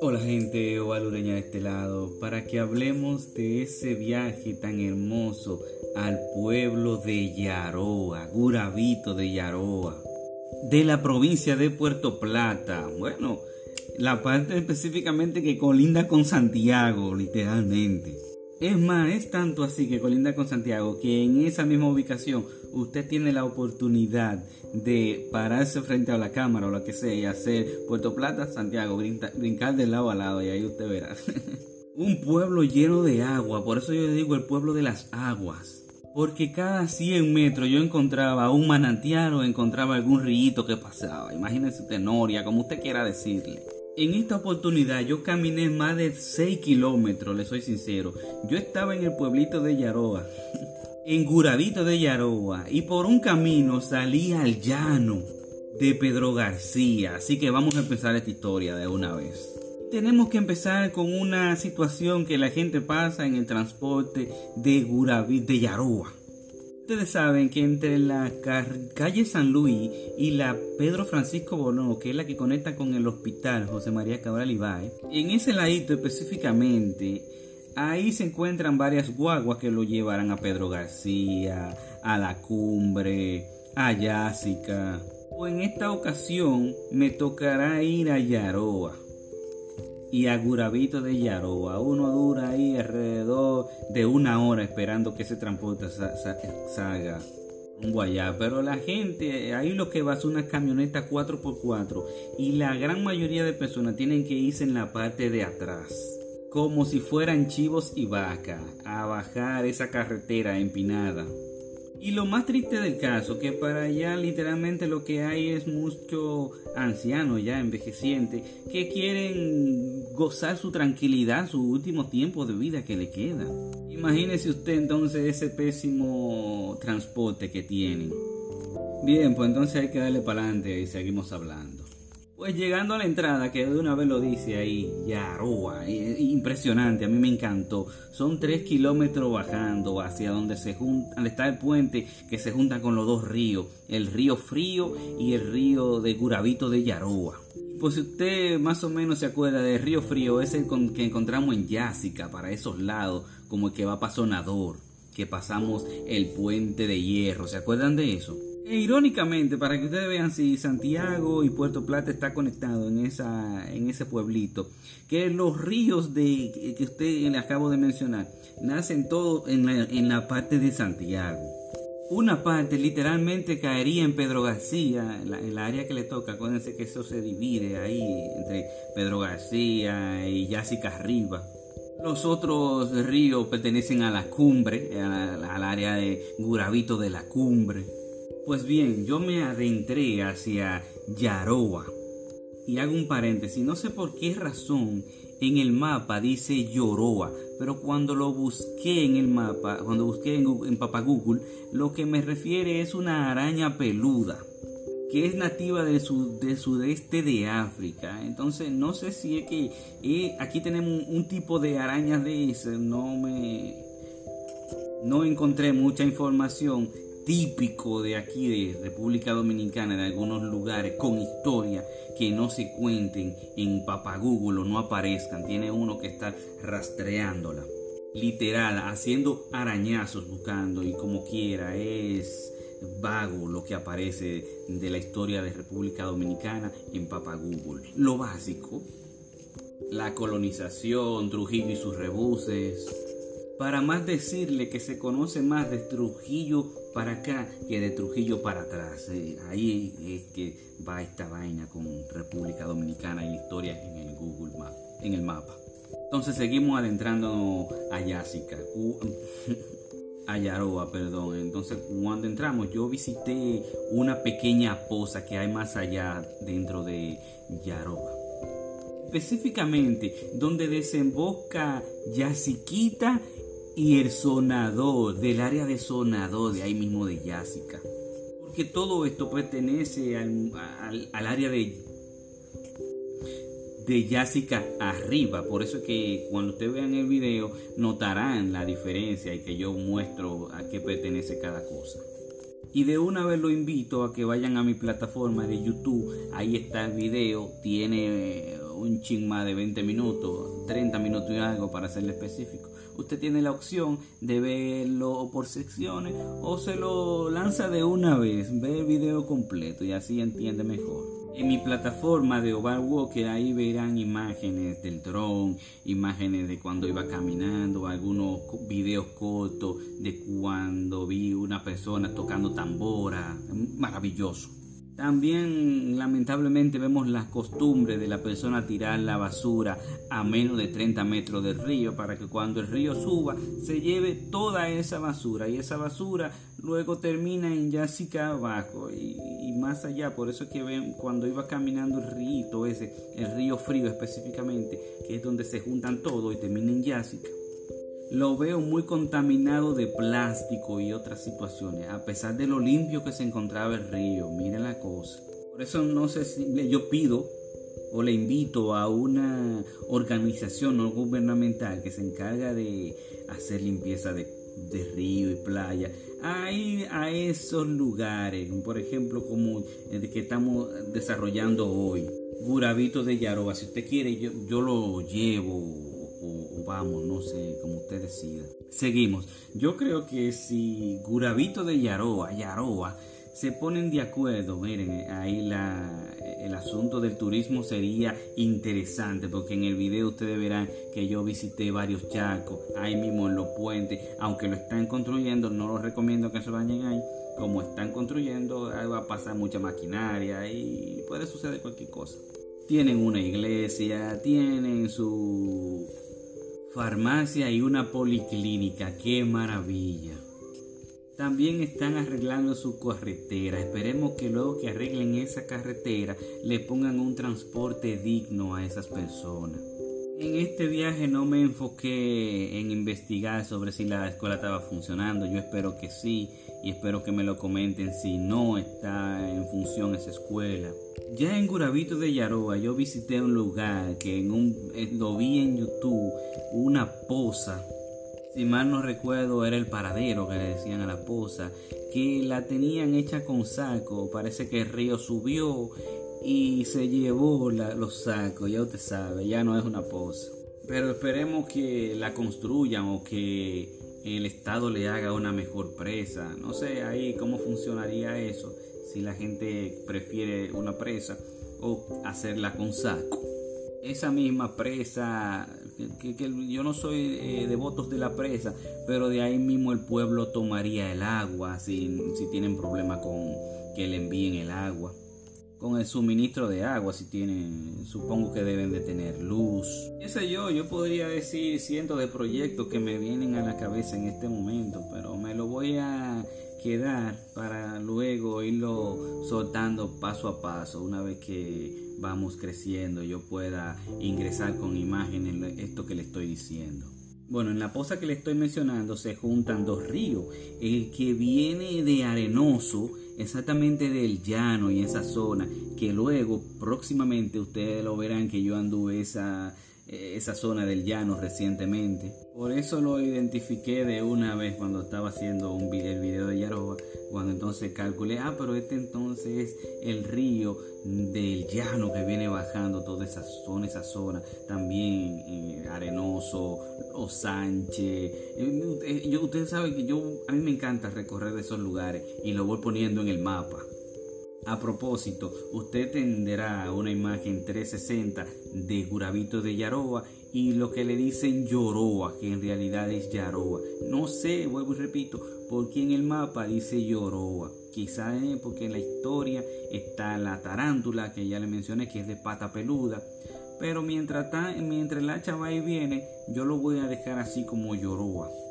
Hola gente ovalureña de este lado, para que hablemos de ese viaje tan hermoso al pueblo de Yaroa, Guravito de Yaroa, de la provincia de Puerto Plata. Bueno, la parte específicamente que colinda con Santiago, literalmente. Es más, es tanto así que colinda con Santiago que en esa misma ubicación usted tiene la oportunidad de pararse frente a la cámara o lo que sea y hacer Puerto Plata, Santiago, brincar de lado a lado y ahí usted verá. Un pueblo lleno de agua, por eso yo digo el pueblo de las aguas. Porque cada 100 metros yo encontraba un manantial o encontraba algún río que pasaba. Imagínense Tenoria, como usted quiera decirle. En esta oportunidad yo caminé más de 6 kilómetros, le soy sincero. Yo estaba en el pueblito de Yaroa, en Guravito de Yaroa, y por un camino salí al llano de Pedro García. Así que vamos a empezar esta historia de una vez. Tenemos que empezar con una situación que la gente pasa en el transporte de Guravito de Yaroa. Ustedes saben que entre la calle San Luis y la Pedro Francisco Bono, que es la que conecta con el hospital José María Cabral Ibáez, en ese ladito específicamente, ahí se encuentran varias guaguas que lo llevarán a Pedro García, a la cumbre, a Yásica. O en esta ocasión me tocará ir a Yaroa y a Guravito de Yaroa. Uno dura ahí alrededor de una hora esperando que ese transporte salga rumbo allá. Pero la gente, ahí lo que va es una camioneta 4x4 y la gran mayoría de personas tienen que irse en la parte de atrás. Como si fueran chivos y vacas a bajar esa carretera empinada. Y lo más triste del caso, que para allá literalmente lo que hay es mucho anciano ya envejeciente que quieren gozar su tranquilidad, su último tiempo de vida que le queda. Imagínese usted entonces ese pésimo transporte que tienen. Bien, pues entonces hay que darle para adelante y seguimos hablando. Pues llegando a la entrada, que de una vez lo dice ahí, Yaroa, impresionante, a mí me encantó. Son tres kilómetros bajando hacia donde se junta, está el puente que se junta con los dos ríos, el río Frío y el río de Guravito de Yaroa. Pues si usted más o menos se acuerda del río Frío, es el que encontramos en Yásica, para esos lados, como el que va para Sonador, que pasamos el puente de hierro, ¿se acuerdan de eso? E irónicamente, para que ustedes vean si Santiago y Puerto Plata está conectado en, ese pueblito, que los ríos de, que usted le acabo de mencionar nacen todos en la, la parte de Santiago. Una parte literalmente caería en Pedro García, en, el área que le toca. Acuérdense que eso se divide ahí entre Pedro García y Yásica Arriba. Los otros ríos pertenecen a la cumbre, al área de Guravito de la cumbre. Pues bien, yo me adentré hacia Yaroa. Y hago un paréntesis, no sé por qué razón en el mapa dice Yoroa, pero cuando lo busqué en el mapa, cuando busqué en, en Papa Google, lo que me refiere es una araña peluda que es nativa del, sudeste de África. Entonces, no sé si es que eh, aquí tenemos un, tipo de arañas de ese, no me no encontré mucha información típico de aquí de República Dominicana, en algunos lugares con historia que no se cuenten en o no aparezcan. Tiene uno que estar rastreándola. Literal, haciendo arañazos buscando y como quiera. Es vago lo que aparece de la historia de República Dominicana en Google. Lo básico, la colonización, Trujillo y sus rebuses. Para más decirle que se conoce más de Trujillo para acá que de Trujillo para atrás. Eh, ahí es que va esta vaina con República Dominicana y la historia en el Google Map, en el mapa. Entonces seguimos adentrando a Yásica, a Yaroa, perdón. Entonces cuando entramos yo visité una pequeña poza que hay más allá dentro de Yaroa. Específicamente donde desemboca Yasiquita y el sonador, del área de sonador, de ahí mismo de Yásica. Porque todo esto pertenece al, área de, de arriba. Por eso es que cuando ustedes vean el video notarán la diferencia y que yo muestro a qué pertenece cada cosa. Y de una vez lo invito a que vayan a mi plataforma de YouTube. Ahí está el video. Tiene un ching más de 20 minutos, 30 minutos y algo para serle específico. Usted tiene la opción de verlo por secciones o se lo lanza de una vez. Ve el video completo y así entiende mejor. En mi plataforma de Oval Walker ahí verán imágenes del dron, imágenes de cuando iba caminando, algunos videos cortos de cuando vi una persona tocando tambora, maravilloso. También lamentablemente vemos la costumbre de la persona tirar la basura a menos de 30 metros del río para que cuando el río suba se lleve toda esa basura y esa basura luego termina en Yásica abajo y, más allá. Por eso es que ven cuando iba caminando el río ese, el río frío específicamente, que es donde se juntan todo y termina en Yásica lo veo muy contaminado de plástico y otras situaciones, a pesar de lo limpio que se encontraba el río. Miren la cosa. Por eso no sé si yo pido o le invito a una organización no gubernamental que se encarga de hacer limpieza de, río y playa a a esos lugares, por ejemplo, como el que estamos desarrollando hoy, Guravito de Yaroba. Si usted quiere, yo, yo lo llevo vamos, no sé, como usted decida. Seguimos. Yo creo que si Guravito de Yaroa, Yaroa, se ponen de acuerdo, miren, ahí la, el asunto del turismo sería interesante, porque en el video ustedes verán que yo visité varios charcos, ahí mismo en los puentes, aunque lo están construyendo, no los recomiendo que se vayan ahí. Como están construyendo, ahí va a pasar mucha maquinaria y puede suceder cualquier cosa. Tienen una iglesia, tienen su farmacia y una policlínica. ¡Qué maravilla! También están arreglando su carretera. Esperemos que luego que arreglen esa carretera le pongan un transporte digno a esas personas. En este viaje no me enfoqué en investigar sobre si la escuela estaba funcionando. Yo espero que sí y espero que me lo comenten si no está en función esa escuela. Ya en Guravito de Yaroa yo visité un lugar que en un, eh, lo vi en YouTube, una poza. Si mal no recuerdo era el paradero que le decían a la poza, que la tenían hecha con saco. Parece que el río subió y se llevó los sacos, ya usted sabe, ya no es una poza. Pero esperemos que la construyan o que el Estado le haga una mejor presa. No sé ahí cómo funcionaría eso, si la gente prefiere una presa o hacerla con saco. Esa misma presa, que, yo no soy eh, de votos de la presa, pero de ahí mismo el pueblo tomaría el agua si, si tienen problema con que le envíen el agua con el suministro de agua, si tienen, supongo que deben de tener luz. ¿Qué sé yo? Yo podría decir cientos de proyectos que me vienen a la cabeza en este momento, pero me lo voy a quedar para luego irlo soltando paso a paso una vez que vamos creciendo yo pueda ingresar con imágenes esto que le estoy diciendo. Bueno, en la poza que le estoy mencionando se juntan dos ríos. El que viene de Arenoso, exactamente del llano y esa zona, que luego próximamente ustedes lo verán que yo anduve esa esa zona del llano recientemente. Por eso lo identifiqué de una vez cuando estaba haciendo un video, el video de Yaroba, cuando entonces calculé, ah, pero este entonces es el río del llano que viene bajando toda esa zona, esa zona, también eh, Arenoso, o Sánchez. Eh, yo, ustedes saben que yo, a mí me encanta recorrer esos lugares y lo voy poniendo en el mapa. A propósito, usted tendrá una imagen 360 de Guravito de Yaroa y lo que le dicen Yoroa, que en realidad es Yaroa. No sé, vuelvo y repito, porque en el mapa dice Yoroa. Quizá es porque en la historia está la tarántula que ya le mencioné que es de pata peluda. Pero mientras, mientras el hacha va y viene, yo lo voy a dejar así como Yoroa.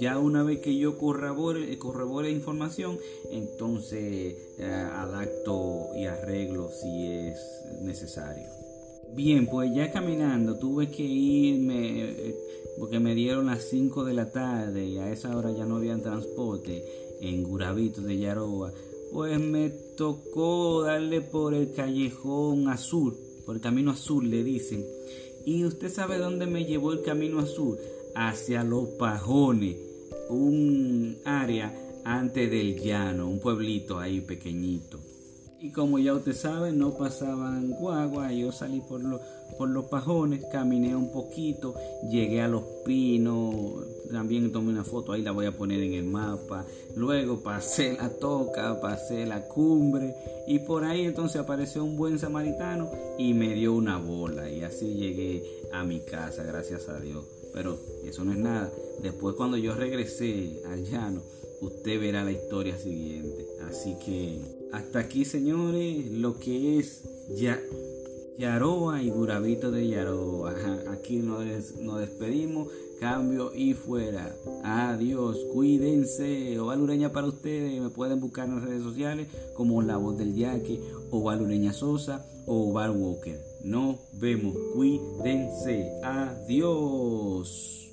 Ya una vez que yo corrobore, corrobore información, entonces eh, adapto y arreglo si es necesario. Bien, pues ya caminando tuve que irme eh, porque me dieron las 5 de la tarde y a esa hora ya no había transporte en Guravito de Yaroa. Pues me tocó darle por el callejón azul, por el camino azul le dicen. Y usted sabe dónde me llevó el camino azul hacia los pajones, un área antes del llano, un pueblito ahí pequeñito. Y como ya usted sabe, no pasaban guagua, yo salí por, por los pajones, caminé un poquito, llegué a los pinos, también tomé una foto, ahí la voy a poner en el mapa. Luego pasé la toca, pasé la cumbre y por ahí entonces apareció un buen samaritano y me dio una bola y así llegué a mi casa, gracias a Dios. Pero eso no es nada. Después cuando yo regresé al llano, usted verá la historia siguiente. Así que hasta aquí, señores, lo que es ya. Yaroa y Guravito de Yaroa. Aquí nos, nos despedimos. Cambio y fuera. Adiós. Cuídense. O Valureña para ustedes. Me pueden buscar en las redes sociales como La Voz del Yaque o Valureña Sosa o Bar Walker. Nos vemos. Cuídense. Adiós.